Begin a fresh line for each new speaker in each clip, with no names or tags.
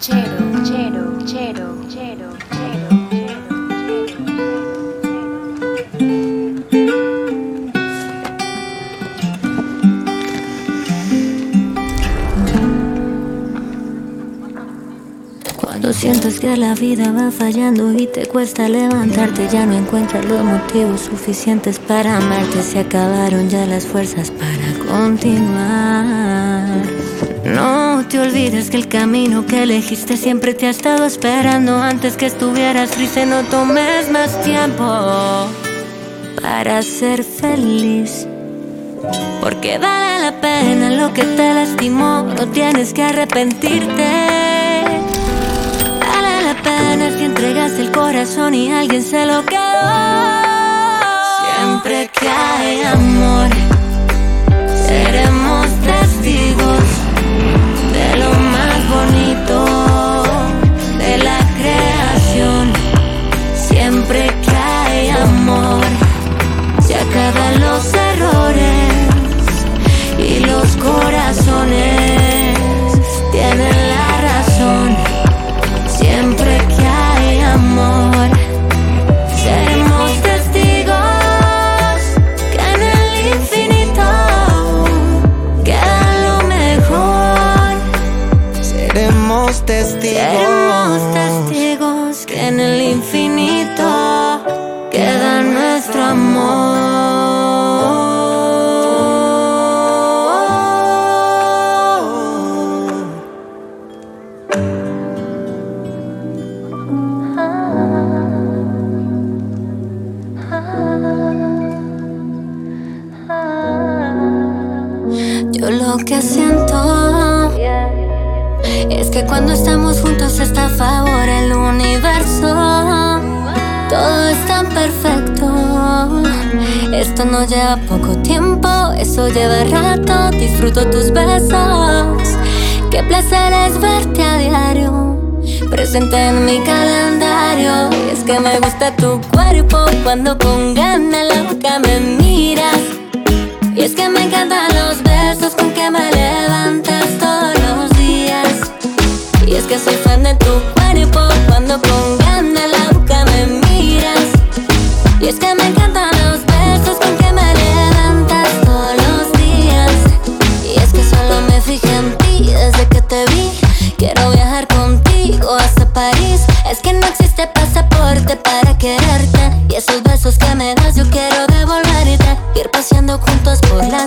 Chero, chero, chero, chero, chero,
Cuando sientes que la vida va fallando y te cuesta levantarte, ya no encuentras los motivos suficientes para amarte. Se acabaron ya las fuerzas para continuar. No te olvides que el camino que elegiste siempre te ha estado esperando. Antes que estuvieras triste, no tomes más tiempo para ser feliz. Porque vale la pena lo que te lastimó, no tienes que arrepentirte. Vale la pena si entregas el corazón y alguien se lo quedó. Siempre que hay amor, seremos siento es que cuando estamos juntos está a favor el universo. Todo es tan perfecto. Esto no lleva poco tiempo, eso lleva rato. Disfruto tus besos. Qué placer es verte a diario. Presente en mi calendario. Y es que me gusta tu cuerpo cuando con ganas la boca me miras. Y es que me encantan los besos que me levantas todos los días. Y es que soy fan de tu cuerpo cuando con ganas la boca me miras. Y es que me encantan los besos con que me levantas todos los días. Y es que solo me fijé en ti desde que te vi. Quiero viajar contigo hasta París. Es que no existe pasaporte para quererte. Y esos besos que me das yo quiero devolverte. Ir paseando juntos por la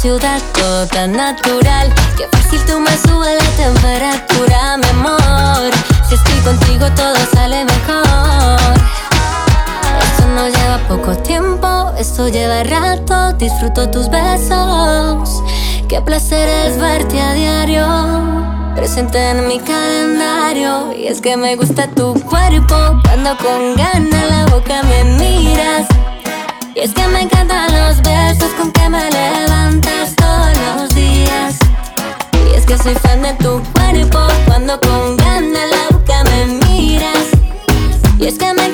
Ciudad, todo tan natural. Qué fácil tú me subes la temperatura, mi amor. Si estoy contigo, todo sale mejor. Esto no lleva poco tiempo, esto lleva rato. Disfruto tus besos. Qué placer es verte a diario. Presente en mi calendario. Y es que me gusta tu cuerpo. Cuando con ganas la boca me miras. Y es que me encantan los besos con que me levantas todos los días. Y es que soy fan de tu cuerpo. Cuando con ganas la boca me miras. Y es que me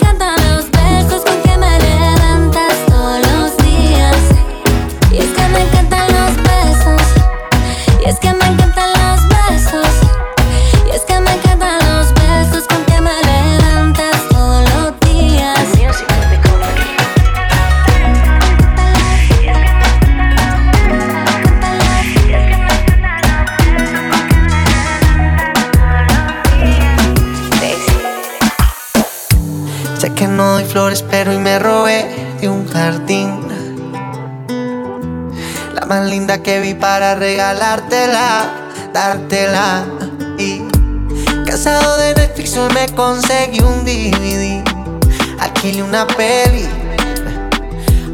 flores, pero hoy me robé de un jardín. La más linda que vi para regalártela, dártela. Y casado de Netflix, hoy me conseguí un DVD. Alquilé una peli,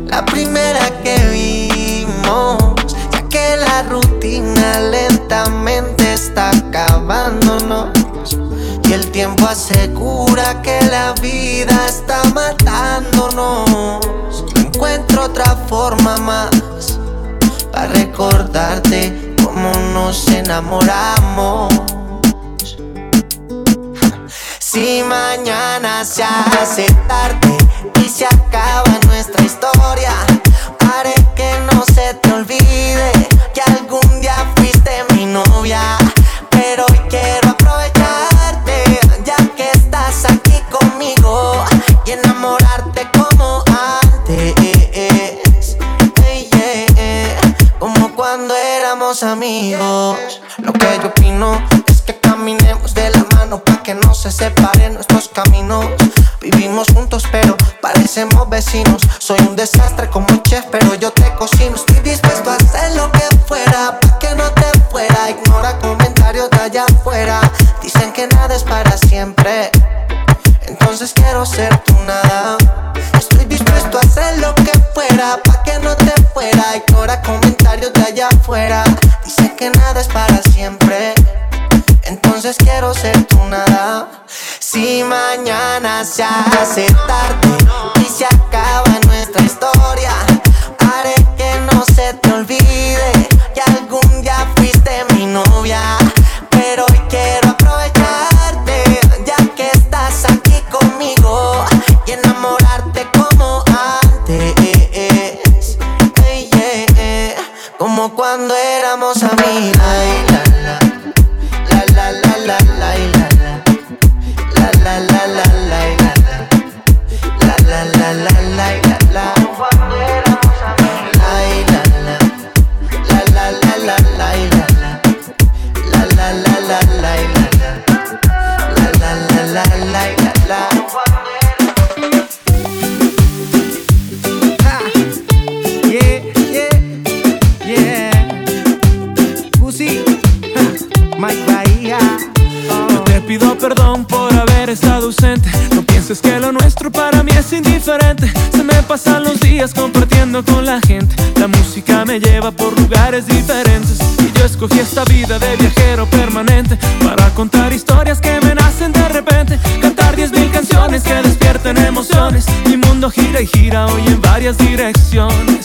la primera que vimos. Ya que la rutina lentamente está acabándonos. Tiempo asegura que la vida está matándonos. No encuentro otra forma más para recordarte cómo nos enamoramos. Si mañana se hace tarde y se acaba nuestra historia, haré que no se te olvide que algún día fuiste mi novia. Pero hoy quiero amigos. Lo que yo opino es que caminemos de la mano para que no se separen nuestros caminos. Vivimos juntos, pero parecemos vecinos. Soy un desastre como chef, pero yo te cocino. Estoy dispuesto a hacer lo que fuera para que no te fuera. Ignora comentarios de allá afuera. Dicen que nada es para siempre. Entonces quiero ser tu nada. Estoy dispuesto a hacer lo que fuera para que no te fuera. Ignora comentarios de allá afuera. Dicen que nada es para siempre. Entonces quiero ser tu nada. Si mañana se hace tarde
con la gente. La música me lleva por lugares diferentes. Y yo escogí esta vida de viajero permanente. Para contar historias que me nacen de repente. Cantar diez mil canciones que despierten emociones. Mi mundo gira y gira hoy en varias direcciones.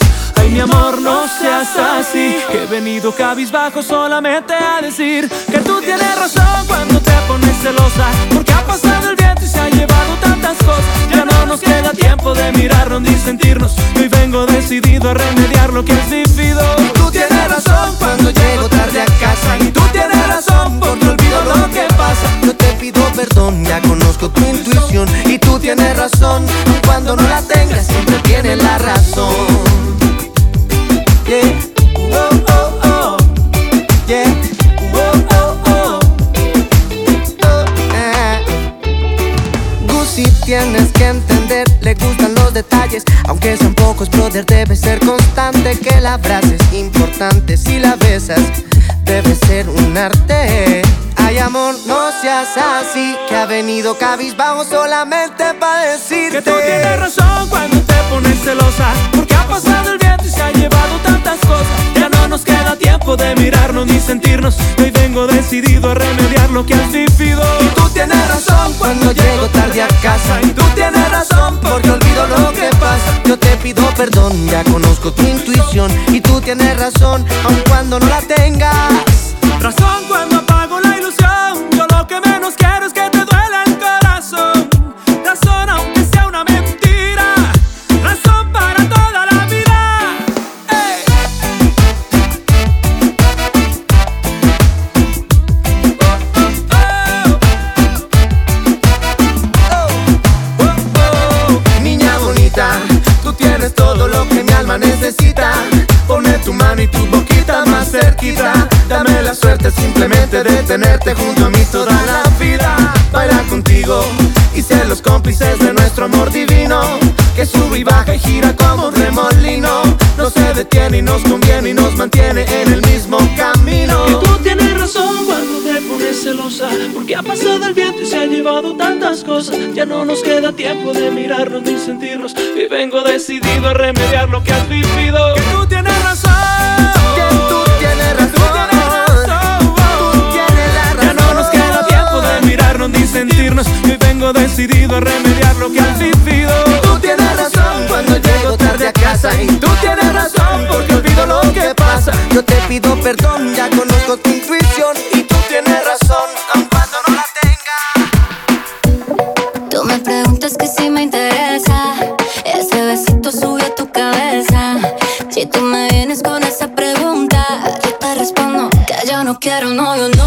Mi amor, no seas así. Que he venido cabizbajo solamente a decir que tú tienes razón cuando te pones celosa. Porque ha pasado el viento y se ha llevado tantas cosas. Ya no nos queda tiempo de mirarnos ni sentirnos. Hoy vengo decidido a remediar lo que es vivido.
Tú tienes razón cuando llego tarde a casa
Y tú tienes razón porque olvido lo que pasa.
Yo te pido perdón, ya conozco tu intuición Y tú tienes razón, cuando no la tengas siempre tienes la razón detalles. Aunque sean pocos, brother, debe ser constante Que la frase es importante, si la besas Debe ser un arte. Ay amor, no seas así Que ha venido cabizbajo solamente para decirte
Que tú tienes razón cuando te pones celosa Porque ha pasado el viento y se ha llevado tantas cosas. Ya no nos queda tiempo de mirarnos ni sentirnos Hoy vengo decidido a remediar lo que has vivido.
Y tú tienes razón cuando llego tarde a casa
Y tú tienes razón
Porque olvido pido perdón, ya conozco tu intuición Y tú tienes razón, aun cuando no la tengas.
Razón
tenerte junto a mí toda la vida Bailar contigo y ser los
cómplices de nuestro amor divino Que sube y baja y gira como un remolino. No se detiene y nos conviene y nos mantiene en el mismo camino.
Y tú tienes razón cuando te pones celosa Porque ha pasado el viento y se ha llevado tantas cosas. Ya no nos queda tiempo de mirarnos ni sentirnos Y vengo decidido a remediar lo que has vivido.
Que tú tienes razón
Que tú tienes razón de mirarnos ni sentirnos Y vengo decidido a remediar lo que has vivido.
Tú tienes razón cuando llego tarde a casa. Y tú tienes razón porque olvido lo que pasa. Yo te pido perdón, ya conozco tu intuición. Y tú tienes razón, aun cuando no la tenga.
Tú me preguntas que si me interesa. Ese besito sube a tu cabeza. Si tú me vienes con esa pregunta Yo te respondo que yo no quiero, no, yo no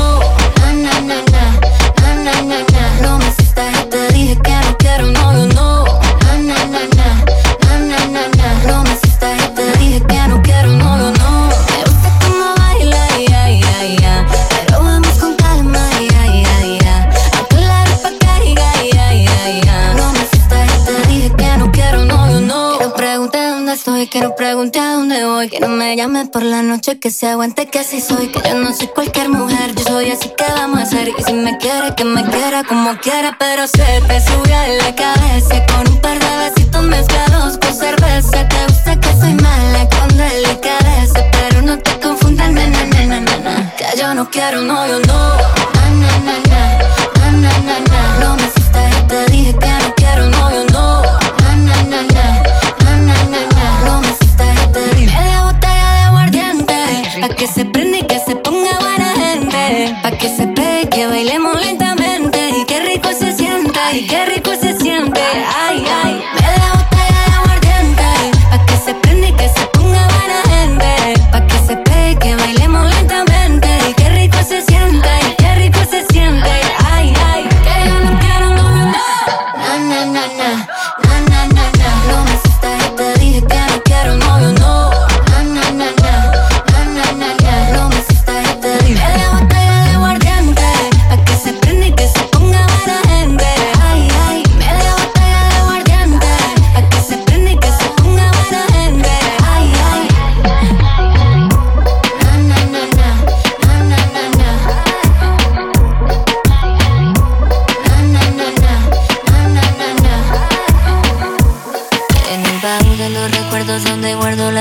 que se aguante que así soy Que yo no soy cualquier mujer, yo soy así que vamos a hacer. Y si me quiere, que me quiera como quiera. Pero se te sube la cabeza Con un par de besitos mezclados con cerveza. Te gusta que soy mala con delicadeza Pero no te confundas, na, na, na, na, na, Que yo no quiero, no, yo no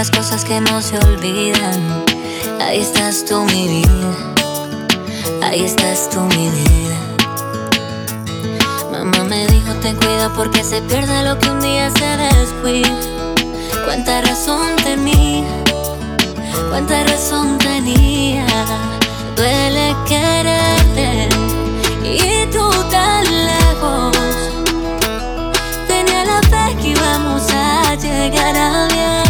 las cosas que no se olvidan. Ahí estás tú, mi vida. Ahí estás tú, mi vida. Mamá me dijo, ten cuidado porque se pierde lo que un día se descuida. Cuánta razón tenía, cuánta razón tenía. Duele quererte y tú tan lejos. Tenía la fe que íbamos a llegar a viejos.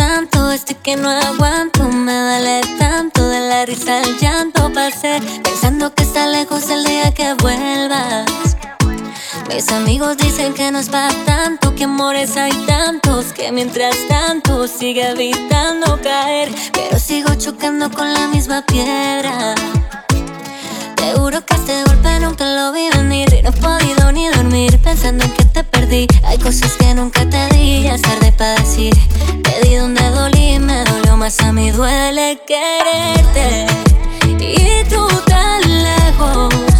que no aguanto. Me duele tanto de la risa al llanto. Pasé pensando que está lejos el día que vuelvas. Mis amigos dicen que no es para tanto, que amores hay tantos, que mientras tanto sigue evitando caer, pero sigo chocando con la misma piedra. Te juro que este golpe nunca lo vi venir y no he podido ni dormir pensando en que te perdí. Hay cosas que nunca te di, ya es tarde para decir. Te di donde dolí, me dolió más a mí, duele quererte. Y tú tan lejos.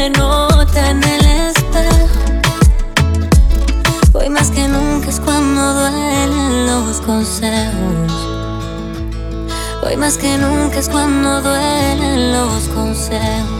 Me nota en el espejo. Hoy más que nunca es cuando duelen los consejos. Hoy más que nunca es cuando duelen los consejos.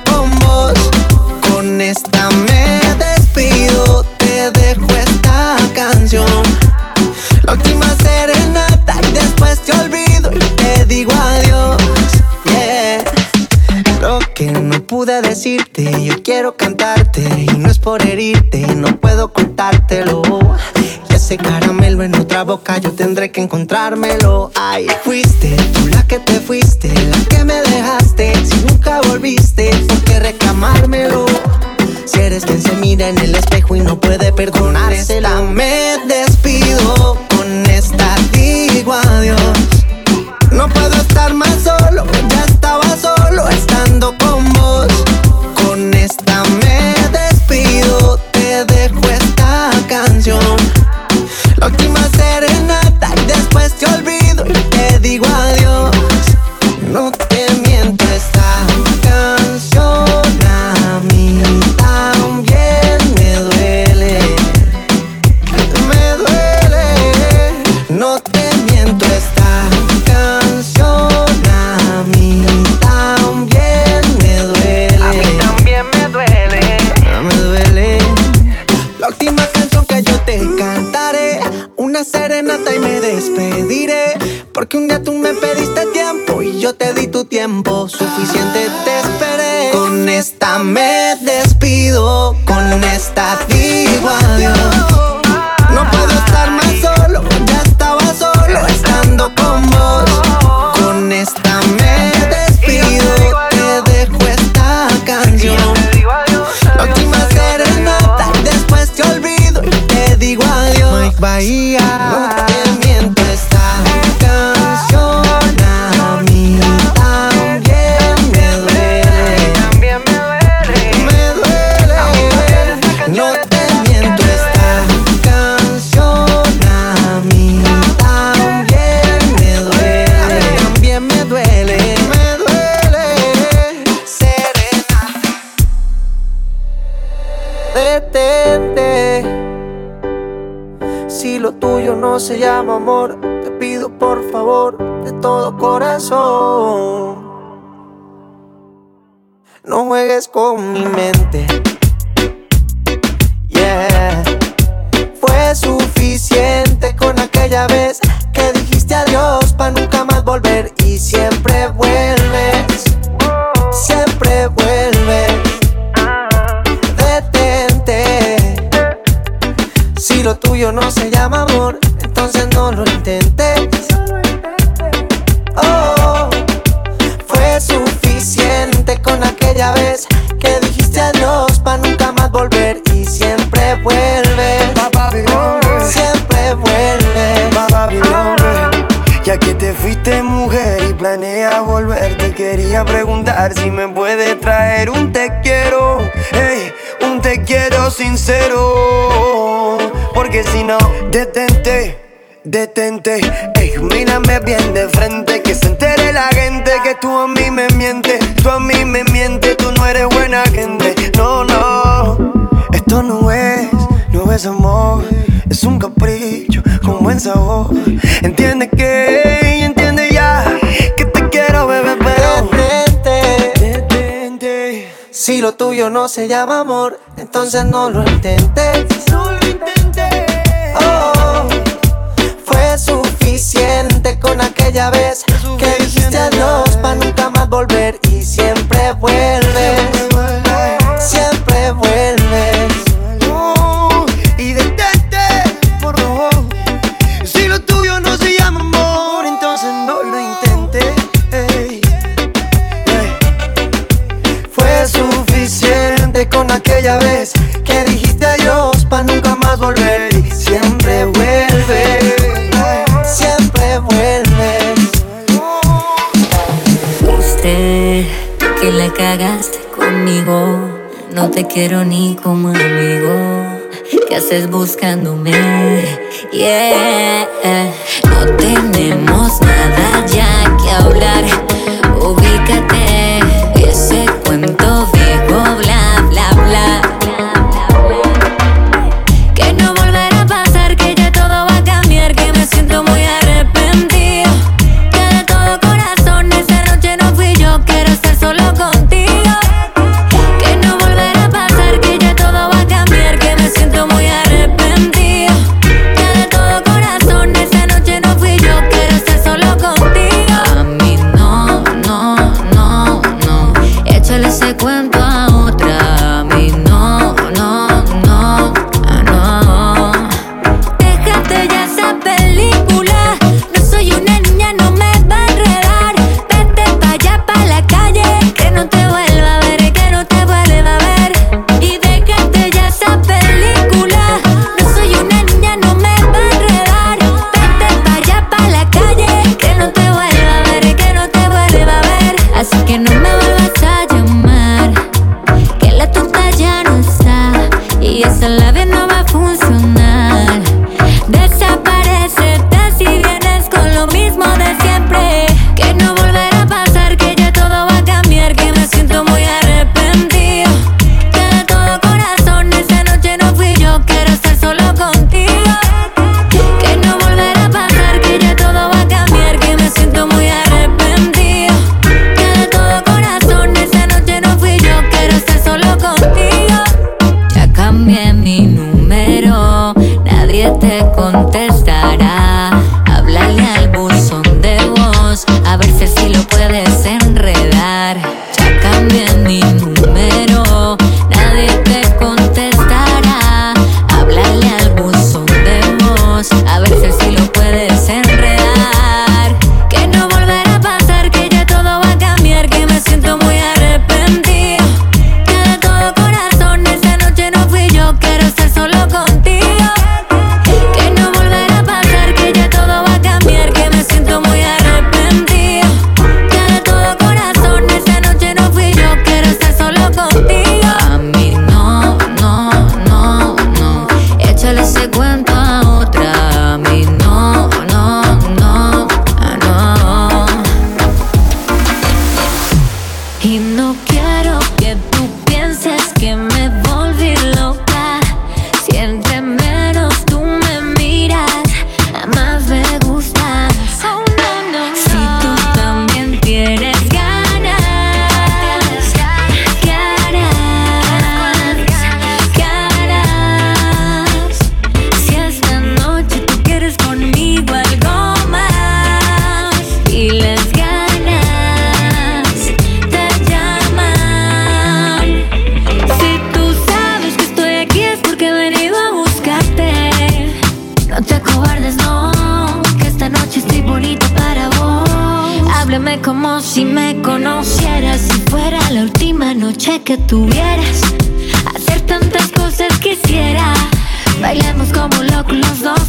con vos. Con esta me despido, te dejo esta canción. La última serenata y después te olvido y te digo adiós. Yeah. Lo que no pude decirte, yo quiero cantarte y no es por herirte, no puedo contártelo. Ese caramelo en otra boca yo tendré que encontrármelo. Ay, fuiste tú la que te fuiste, la que me dejaste. Si nunca volviste, ¿por qué reclamármelo? Si eres quien se mira en el espejo y no puede perdonársela, me despido. Dijiste adiós para nunca más volver y siempre
Quería preguntar si me puedes se
llama amor, entonces no lo intentes.
No lo intenté
Oh, fue suficiente con aquella vez que dijiste adiós Que
la cagaste conmigo. No te quiero ni como amigo. ¿Qué haces buscándome? Yeah. No tenemos nada ya que hablar. Ubícate.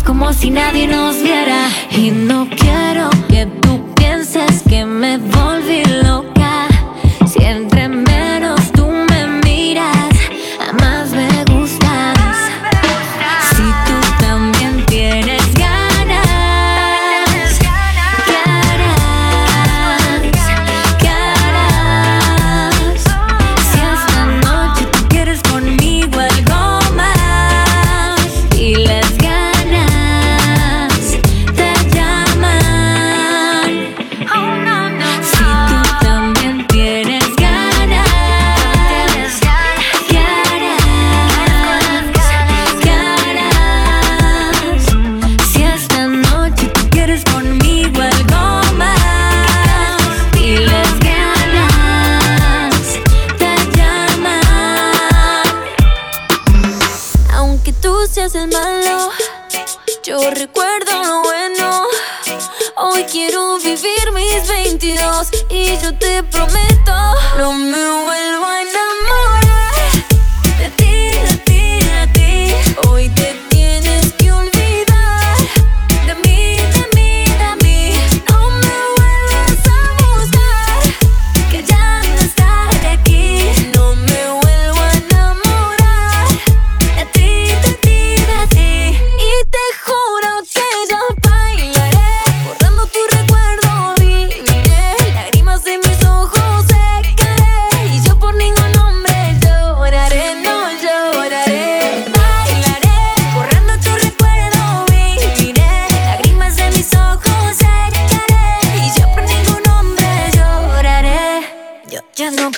como si nadie nos viera. Y no quiero que tú pienses que me volví loca. Siento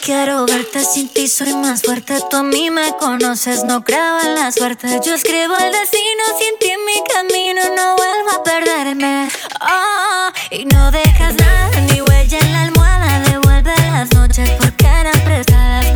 Quiero verte sin ti, soy más fuerte. Tú a mí me conoces, no creo en la suerte. Yo escribo el destino, sin ti en mi camino no vuelvo a perderme. Oh, y no dejas nada, ni huella en la almohada. Devuelve las noches porque eran prestadas.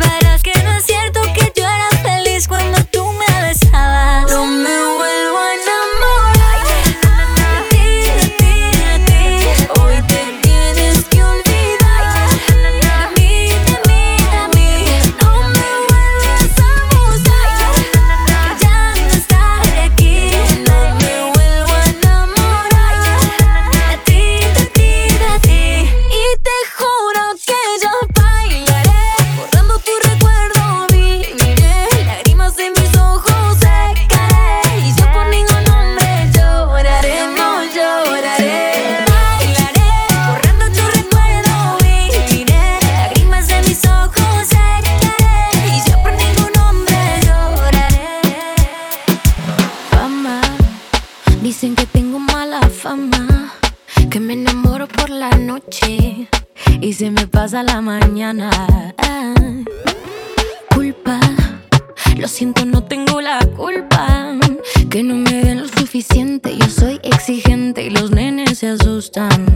la mañana. Eh, culpa, lo siento, no tengo la culpa. Que no me den lo suficiente, yo soy exigente y los nenes se asustan.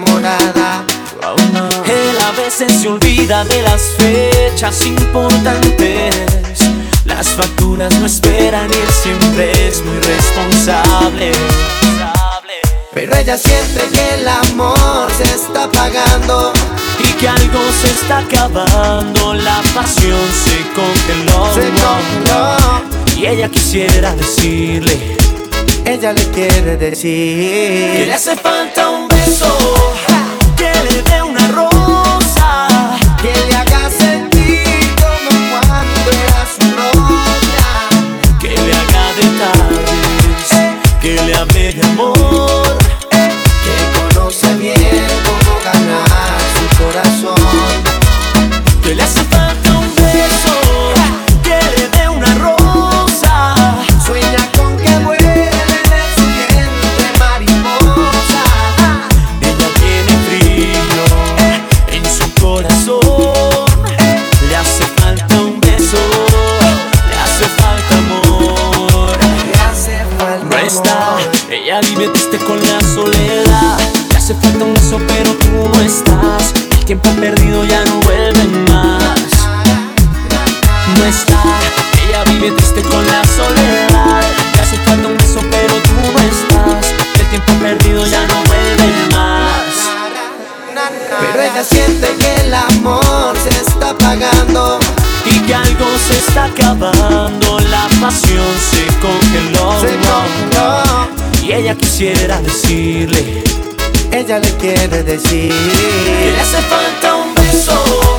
enamorada.
Él a veces se olvida de las fechas importantes. Las facturas no esperan y él siempre es muy responsable.
Pero ella siente que el amor se está apagando
y que algo se está acabando. La pasión se congeló.
Se congeló.
Y ella quisiera decirle
ella le quiere decir
que le hace falta un beso. tiempo perdido ya
no vuelve más.
No está, ella vive triste con la soledad. Ya hace falta un beso, pero tú no estás. El tiempo perdido ya no vuelve más. Pero ella siente que el amor se está apagando. Y que algo se está acabando, la pasión se congeló.
Se congeló.
Y ella quisiera decirle
ella le quiere decir.
Que le hace falta un beso.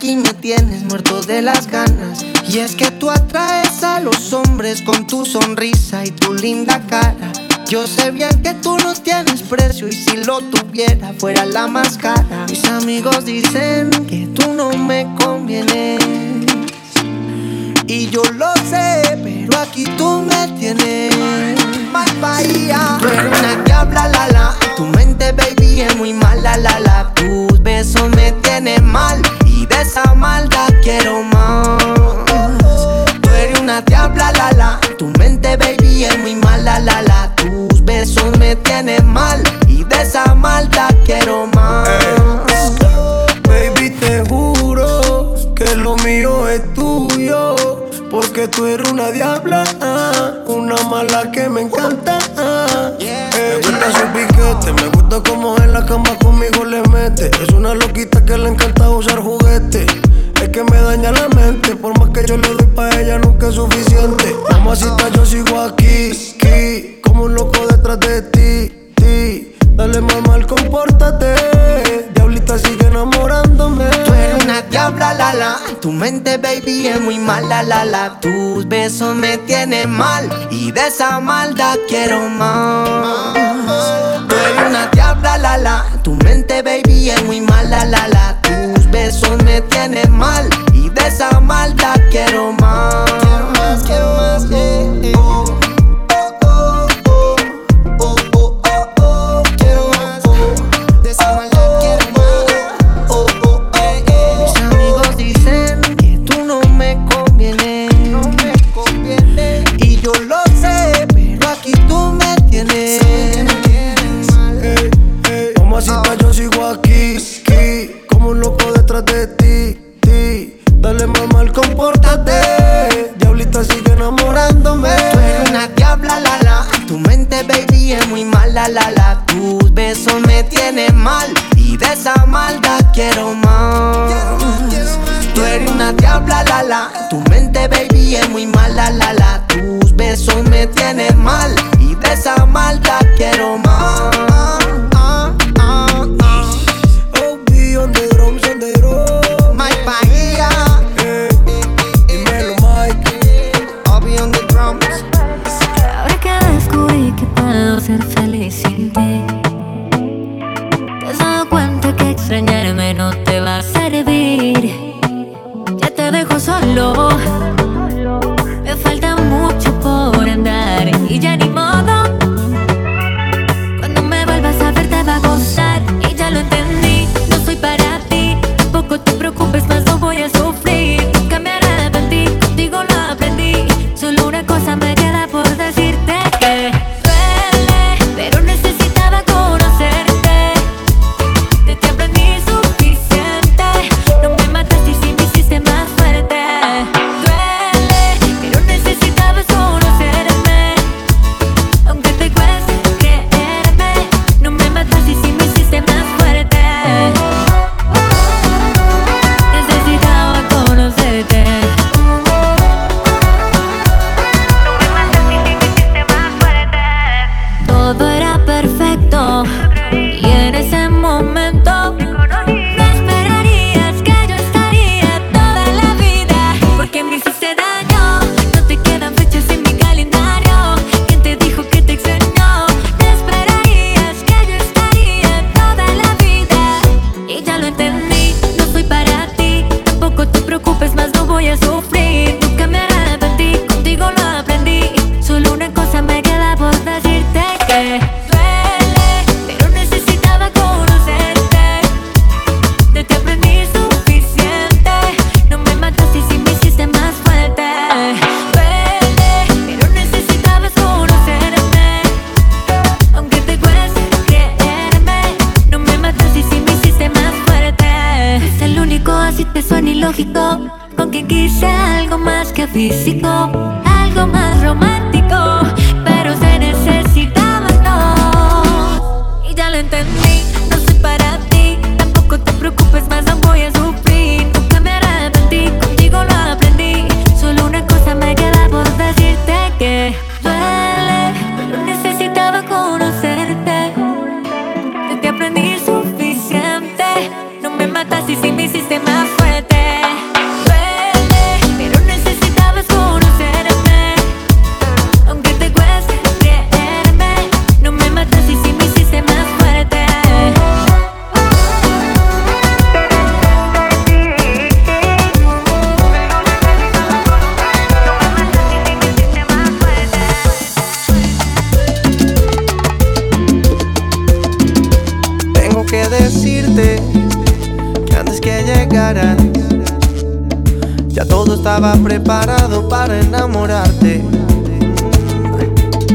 aquí me tienes muerto de las ganas. Y es que tú atraes a los hombres con tu sonrisa y tu linda cara. Yo sé bien que tú no tienes precio y si lo tuviera fuera la máscara. Mis amigos dicen que tú no me convienes. Y yo lo sé, pero aquí tú me tienes. Más bahía. Tú eres una diabla, la la. Tu mente, baby, es muy mala, la la. Tus besos me tienen mal esa maldad quiero más. Tú eres una diabla, la la. Tu mente, baby, es muy mala, la la. Tus besos me tienen mal.
yo le doy pa' ella nunca es suficiente. Mamacita, yo sigo aquí, aquí, como un loco detrás de ti, ti. Dale mamá, al compórtate. Diablita sigue enamorándome.
Tú eres una diabla, la la. Tu mente, baby, es muy mala, la la. Tus besos me tienen mal y de esa maldad quiero más. Tú eres una diabla, la. Tu mente, baby, es muy mala, la la. Tus besos me tienen mal esa maldad quiero más.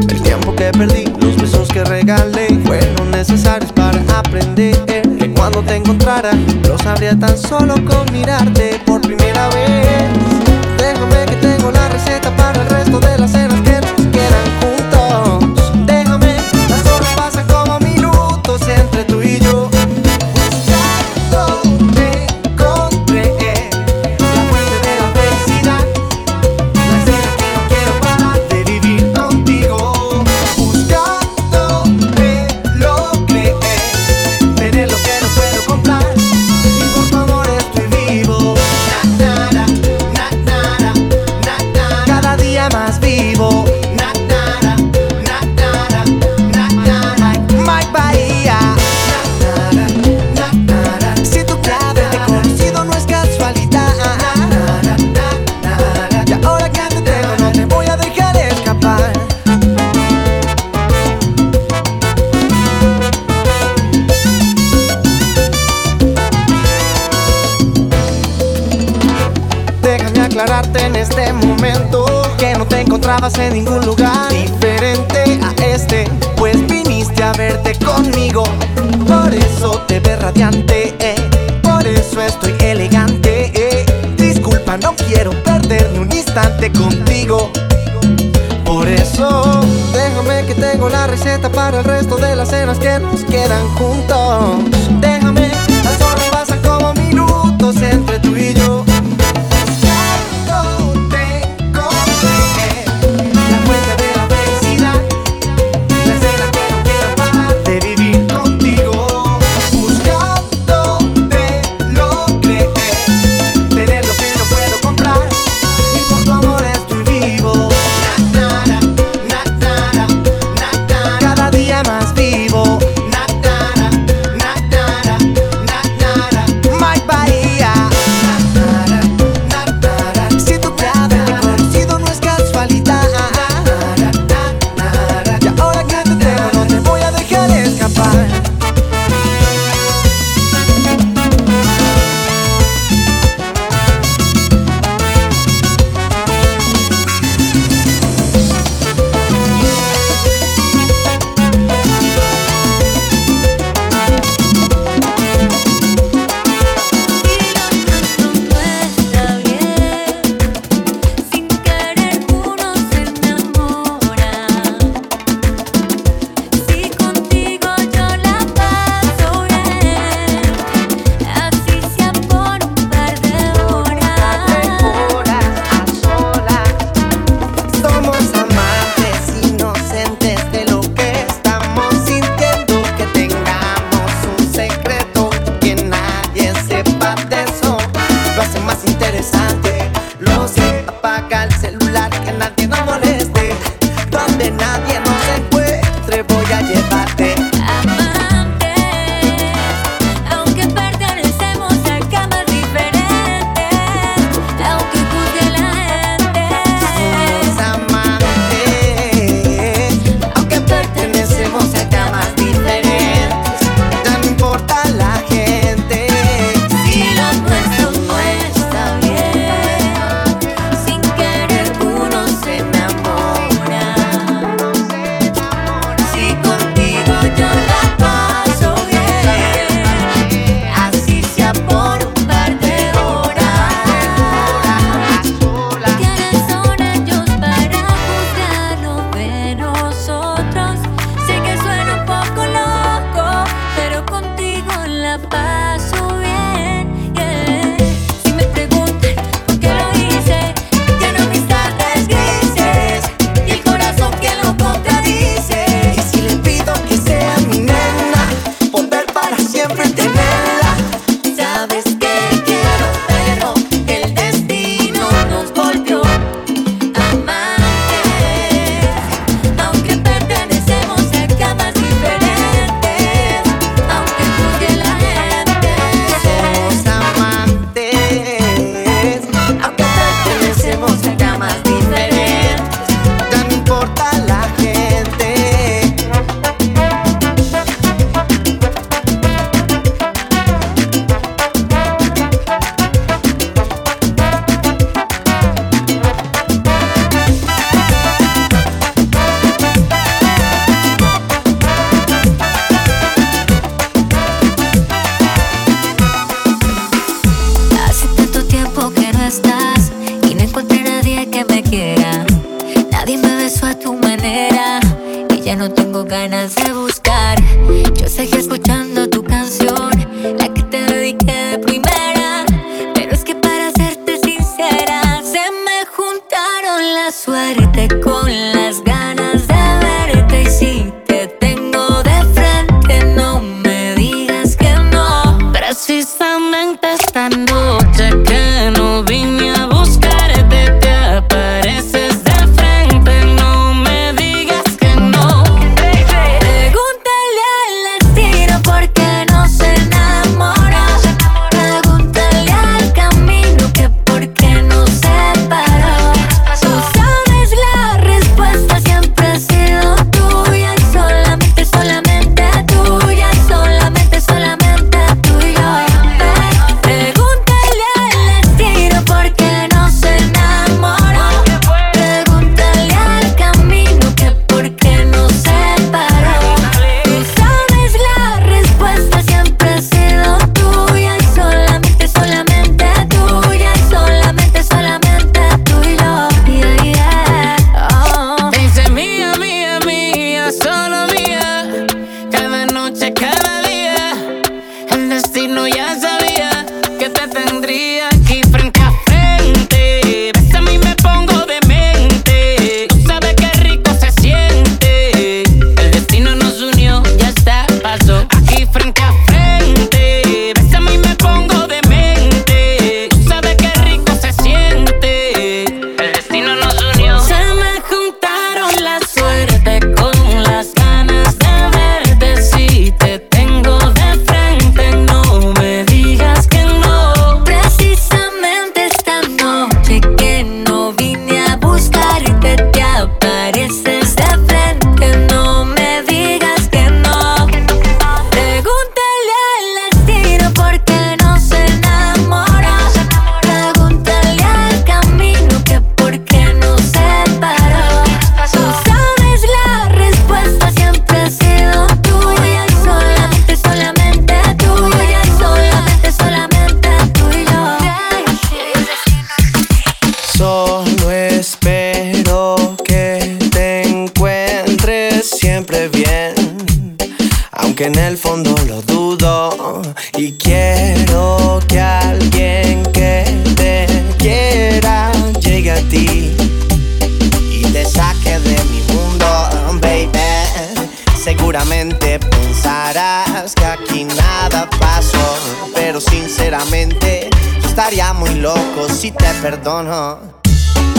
El tiempo que perdí, los besos que regalé, fueron necesarios para aprender cuando te encontrara, lo sabría tan solo con mirarte por primera vez. en este momento Que no te encontrabas en ningún lugar diferente a este Pues viniste a verte conmigo Por eso te ves radiante. Eh. Por eso estoy elegante. Eh. Disculpa, no quiero perder ni un instante contigo por eso Déjame que tengo la receta para el resto de las cenas que nos quedan juntos Déjame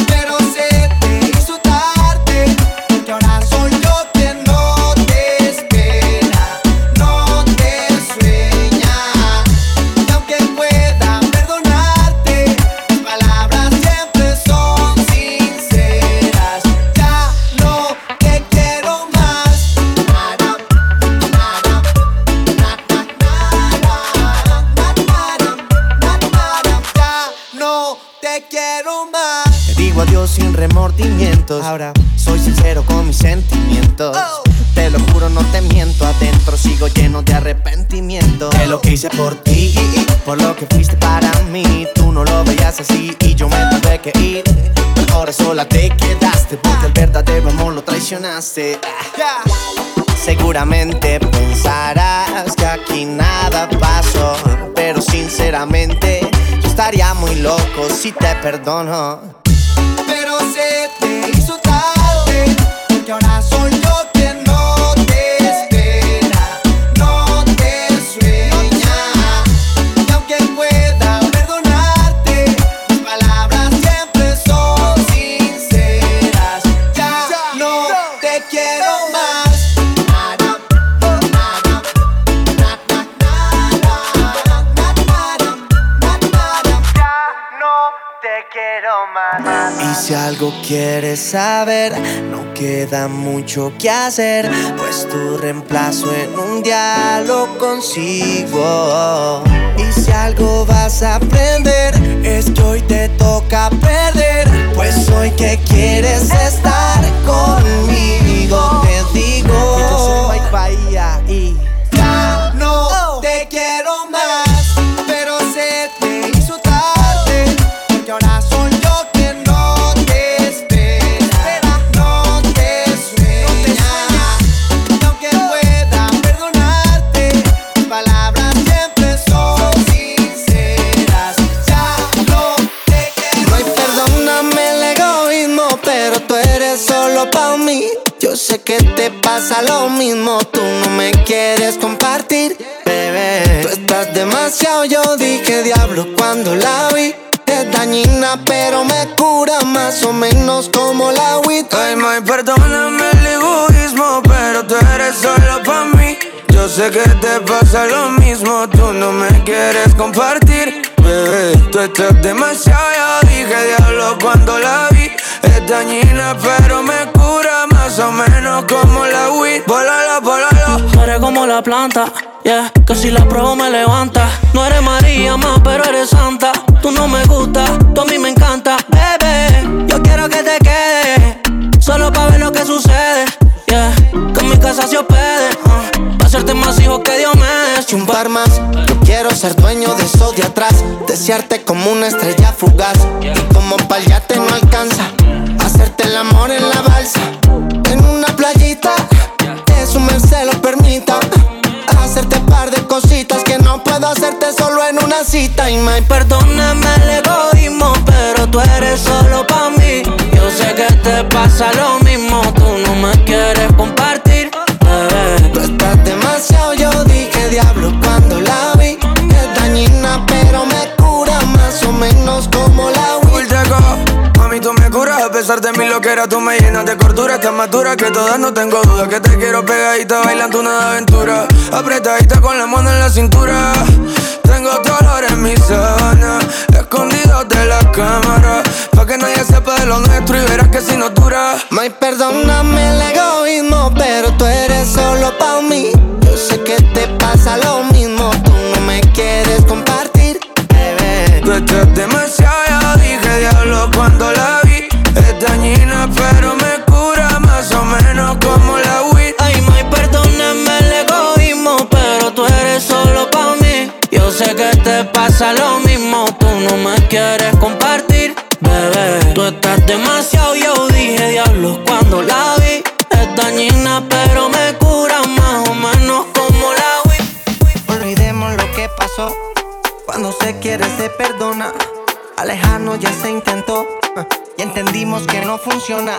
Pero se te
hizo tarde, porque ahora soy yo. remordimientos. Ahora soy sincero con mis sentimientos. Oh. Te lo juro, no te miento. Adentro sigo lleno de arrepentimiento. De lo que hice por ti, por lo que fuiste para mí. Tú no lo veías así y yo me tuve que ir. Ahora sola te quedaste porque el verdadero amor lo traicionaste. Seguramente pensarás que aquí nada pasó, pero sinceramente yo estaría muy loco si te perdono no se te hizo tarde, porque ahora soy algo quieres saber, no queda mucho que hacer, pues tu reemplazo en un día lo consigo. Y si algo vas a aprender, es que hoy te toca perder, pues hoy que quieres estar conmigo. Cuando la vi. Es dañina, pero me cura más o menos como la weed.
Ay, my, perdóname el egoísmo, pero tú eres solo pa' mí. Yo sé que te pasa lo mismo, tú no me quieres compartir, bebé. Tú estás demasiado, dije diablo cuando la vi. Es dañina, pero me más o menos como la weed. Volalo, volalo.
Eres como la planta, yeah, que si la pruebo me levanta. No eres María más, pero eres santa. Tú no me gusta, tú a mí me encanta, bebé. Yo quiero que te quedes, solo para ver lo que sucede, yeah. Que en mi casa se hospede, uh, pa' hacerte más hijos que Dios me des.
un par más. Yo quiero ser dueño de eso de atrás. Desearte como una estrella fugaz. Y como pa'l yate no alcanza. Hacerte el amor en la balsa. En una playita. Que su merced lo permita. Hacerte par de cositas que no puedo hacerte solo en una cita. Y me
Perdóname el egoísmo, pero tú eres solo pa' mí. Yo sé que te pasa lo mismo, tú no me quieres compartir, bebé.
Tú estás demasiado, yo dije diablo
pesar de mi loquera. Tú me llenas de cordura, estás más que todas. No tengo duda que te quiero pegadita, bailando una aventura. Apretadita con la mano en la cintura. Tengo dolor en mi zona, escondido de la cámara. Pa' que nadie sepa de lo nuestro y verás que si no dura.
May, perdóname el egoísmo, sé que te pasa lo mismo, tú no me quieres compartir, bebé.
Tú estás demasiado, yo dije diablo cuando la vi. Es dañina, pero me cura más o menos como la weed.
Olvidemos lo que pasó. Cuando se quiere, se perdona. Alejarnos ya se intentó. Y entendimos que no funciona.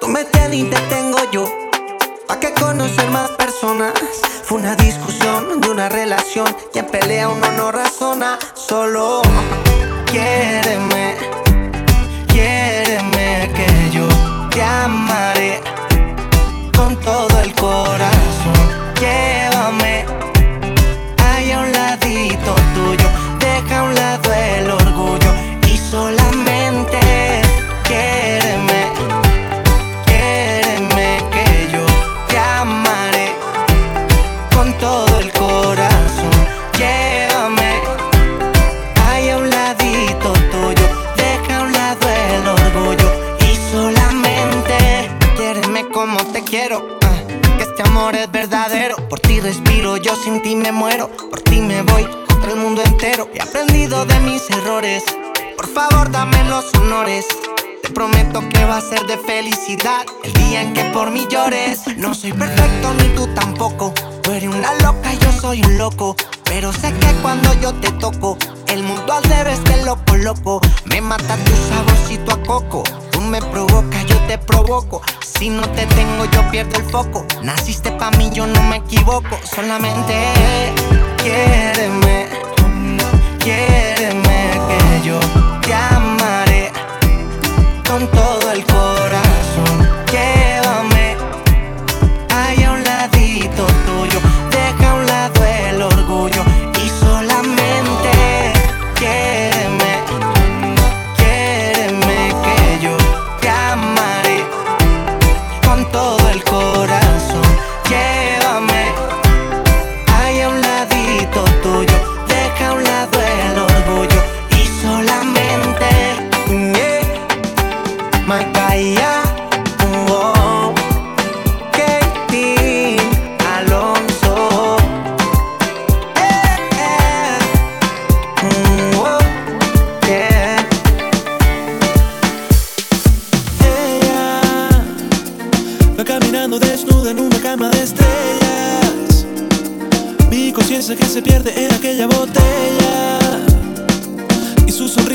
Tú me tienes y te tengo yo. ¿Pa' qué conocer más personas? Fue una discusión de una relación. Y en pelea uno no razona. Solo quiéreme. Quiéreme que yo te amaré con todo el corazón. Llévame sin ti me muero. Por ti me voy contra el mundo entero. He aprendido de mis errores. Por favor, dame los honores. Te prometo que va a ser de felicidad el día en que por mí llores. No soy perfecto ni tú tampoco. Tú eres una loca y yo soy un loco. Pero sé que cuando yo te toco, el mundo al revés te lo coloco. Me mata tu saborcito a coco. Tú me provocas, yo te provoco. Si no te tengo, yo pierdo el foco. Naciste pa' mí, yo no me equivoco. Solamente quiéreme. Quiéreme que yo te amaré con todo el corazón.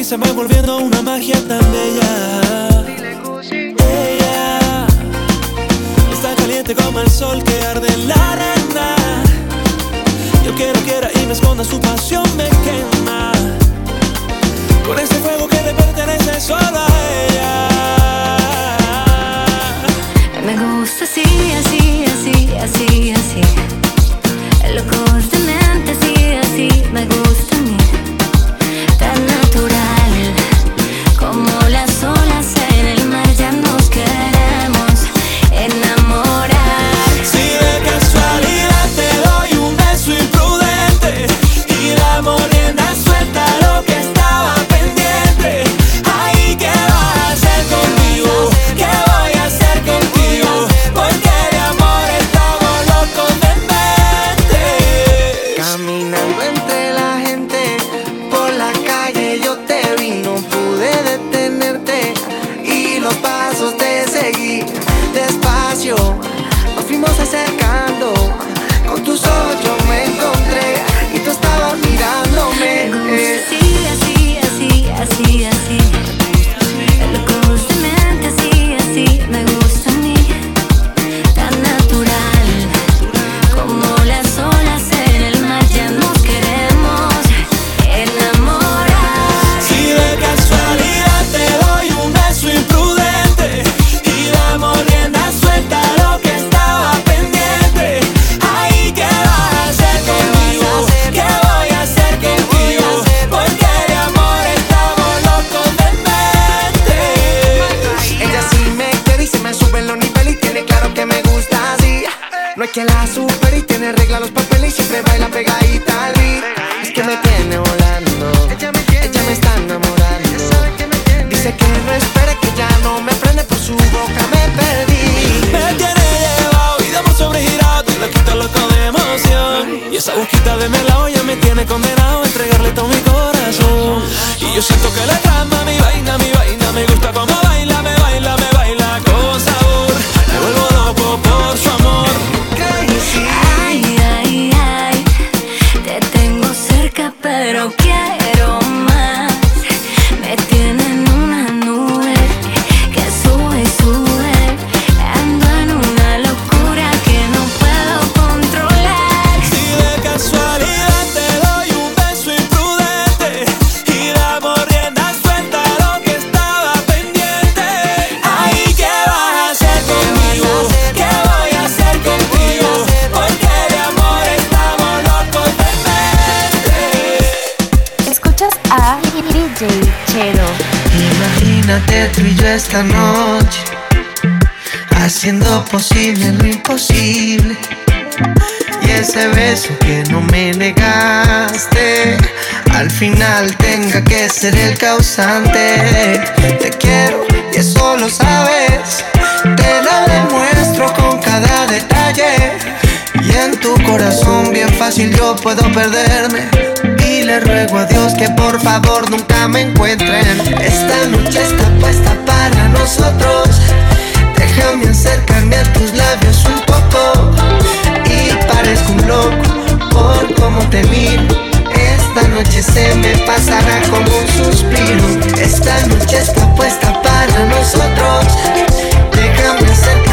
Sonrisa va volviendo una magia tan bella. Ella como el sol que arde en la arena. Yo quiero, quiera y me esconda su pasión me quema. Con ese fuego que le pertenece solo a ella.
Tiene regla los papeles y siempre baila pegadita al beat. Es que me tiene volando, ella me, está enamorando. Dice que no espere que ya no me prende por su boca me perdí.
Me tiene llevado y damos sobregirado y le quita loco de emoción. Y esa boquita de melao ya me tiene condenado a entregarle todo mi corazón. Y yo siento que le trama mi vaina,
esta noche Haciendo posible lo imposible. Y ese beso que no me negaste Al final tenga que ser el causante. Te quiero y eso lo sabes Te lo demuestro con cada detalle. Y en tu corazón bien fácil yo puedo perderme ruego a Dios que por favor nunca me encuentren. Esta noche está puesta para nosotros. Déjame acercarme a tus labios un poco. Y parezco un loco por cómo te miro. Esta noche se me pasará como un suspiro. Esta noche está puesta para nosotros. Déjame acercarme